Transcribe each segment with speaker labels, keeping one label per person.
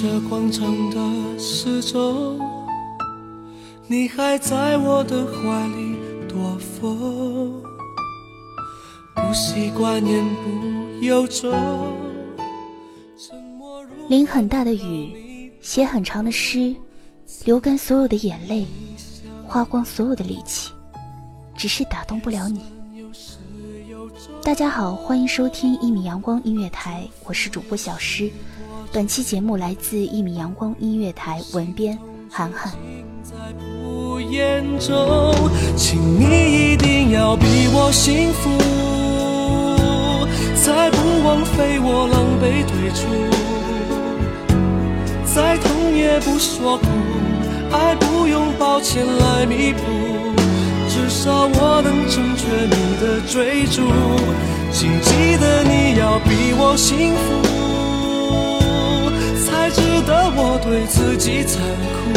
Speaker 1: 这广场的时钟，你还在我的怀里躲风，不习惯言不由衷。
Speaker 2: 淋很大的雨，写很长的诗，流干所有的眼泪，花光所有的力气，只是打动不了你。大家好，欢迎收听一米阳光音乐台，我是主播小诗。本期节目来自一米阳光音乐台文编涵涵。
Speaker 1: 在不言中，请你一定要比我幸福，才不枉费我狼狈退出。再痛也不说苦，爱不用抱歉来弥补，至少我能成全你的追逐。请记得你要比我幸福。才值得我对自己残酷。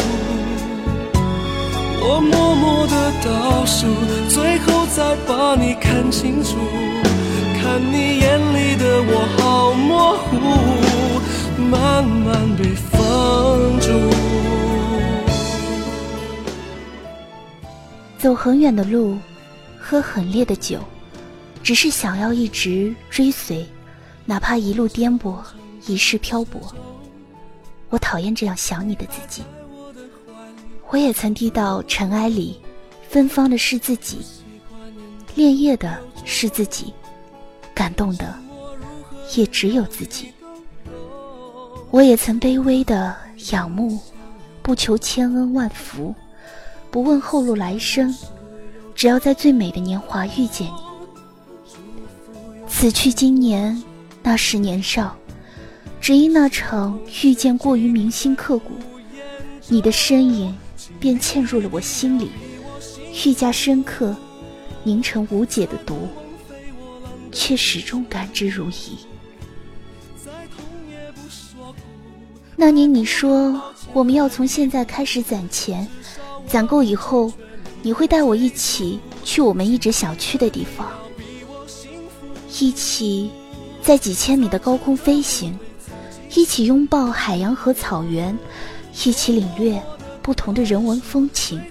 Speaker 1: 我默默的倒数，最后再把你看清楚。看你眼里的我好模糊，慢慢被封住。
Speaker 2: 走很远的路，喝很烈的酒，只是想要一直追随，哪怕一路颠簸，一世漂泊。我讨厌这样想你的自己。我也曾低到尘埃里，芬芳的是自己，恋叶的是自己，感动的也只有自己。我也曾卑微的仰慕，不求千恩万福，不问后路来生，只要在最美的年华遇见你。此去经年，那时年少。只因那场遇见过于铭心刻骨，你的身影便嵌入了我心里，愈加深刻，凝成无解的毒，却始终感之如饴。那年你说我们要从现在开始攒钱，攒够以后，你会带我一起去我们一直想去的地方，一起在几千米的高空飞行。一起拥抱海洋和草原，一起领略不同的人文风情。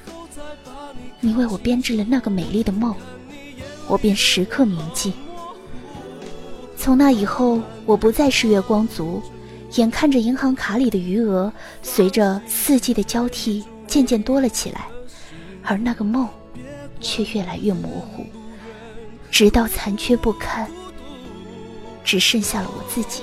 Speaker 2: 你为我编织了那个美丽的梦，我便时刻铭记。从那以后，我不再是月光族，眼看着银行卡里的余额随着四季的交替渐渐多了起来，而那个梦却越来越模糊，直到残缺不堪，只剩下了我自己。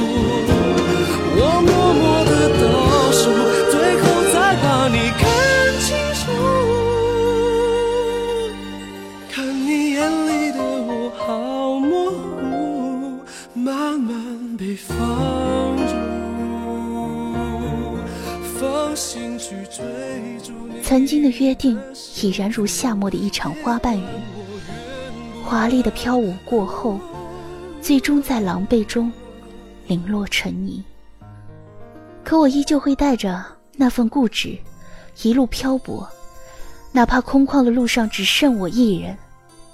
Speaker 2: 曾经的约定已然如夏末的一场花瓣雨，华丽的飘舞过后，最终在狼狈中零落成泥。可我依旧会带着那份固执，一路漂泊，哪怕空旷的路上只剩我一人，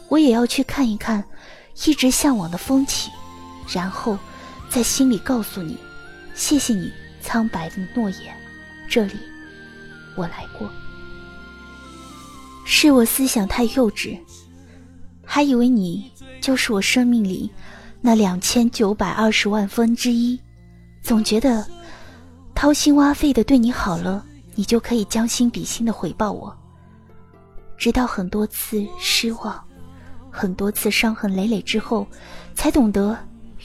Speaker 2: 我也要去看一看一直向往的风起，然后在心里告诉你：谢谢你苍白的诺言，这里我来过。是我思想太幼稚，还以为你就是我生命里那两千九百二十万分之一，总觉得掏心挖肺的对你好了，你就可以将心比心的回报我。直到很多次失望，很多次伤痕累累之后，才懂得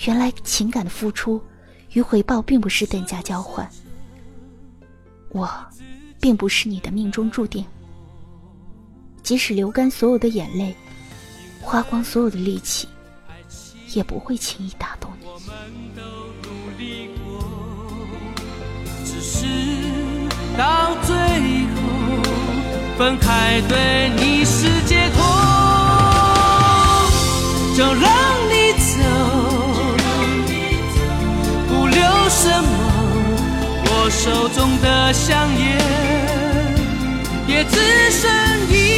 Speaker 2: 原来情感的付出与回报并不是等价交换。我，并不是你的命中注定。即使流干所有的眼泪，花光所有的力气，也不会轻易打动你。
Speaker 1: 只是到最后分开，对你是解脱，就让你走，不留什么。我手中的香烟也只剩一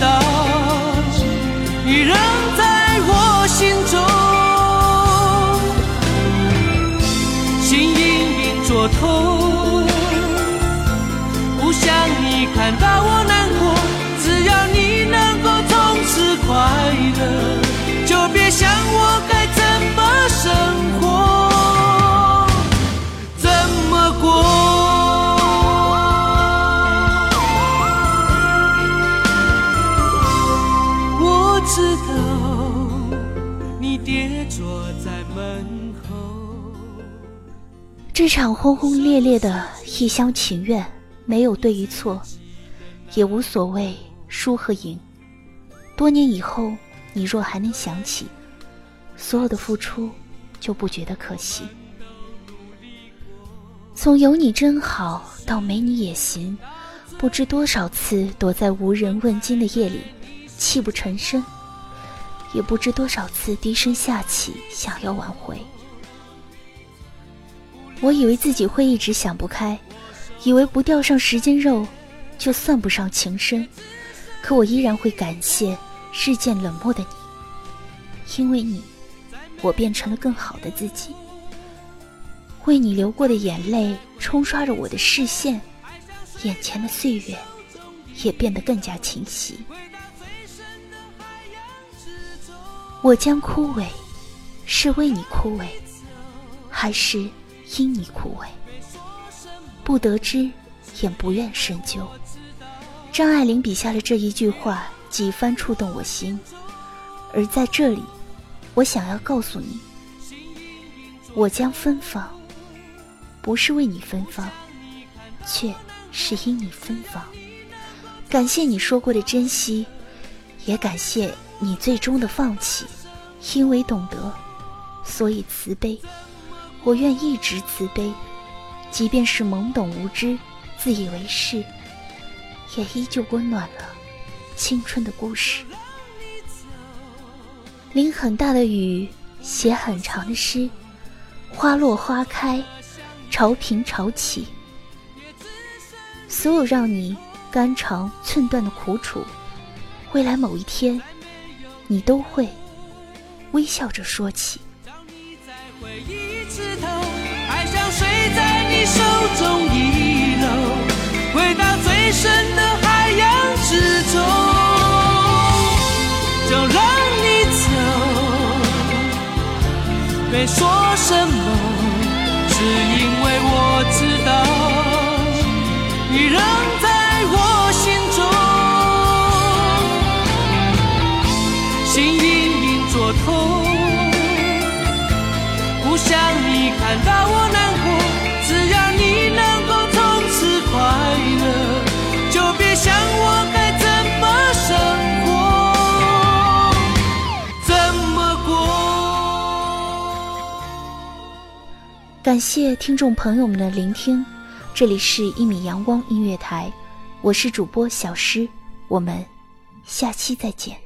Speaker 1: 道，你仍在我心中，心隐隐作痛。不想你看到我难过，只要你能够从此快乐，就别想我
Speaker 2: 这场轰轰烈烈的一厢情愿，没有对与错，也无所谓输和赢。多年以后，你若还能想起，所有的付出，就不觉得可惜。从有你真好到没你也行，不知多少次躲在无人问津的夜里，泣不成声，也不知多少次低声下气想要挽回。我以为自己会一直想不开，以为不钓上十斤肉，就算不上情深。可我依然会感谢日渐冷漠的你，因为你，我变成了更好的自己。为你流过的眼泪冲刷着我的视线，眼前的岁月也变得更加清晰。我将枯萎，是为你枯萎，还是因你枯萎？不得知，也不愿深究。张爱玲笔下的这一句话，几番触动我心。而在这里，我想要告诉你，我将芬芳，不是为你芬芳，却是因你芬芳。感谢你说过的珍惜，也感谢你最终的放弃。因为懂得，所以慈悲。我愿一直慈悲，即便是懵懂无知、自以为是，也依旧温暖了青春的故事。淋很大的雨，写很长的诗，花落花开，潮平潮起。所有让你肝肠寸断的苦楚，未来某一天，你都会微笑着说起。
Speaker 1: 在你手中遗漏，回到最深的海洋之中，就让你走。没说什么，只因为我知道，你仍在我心中，心隐隐作痛。不想你看到我难过，只要你能够从此快乐，就别想我该怎么生活，怎么过。
Speaker 2: 感谢听众朋友们的聆听，这里是《一米阳光音乐台》，我是主播小诗，我们下期再见。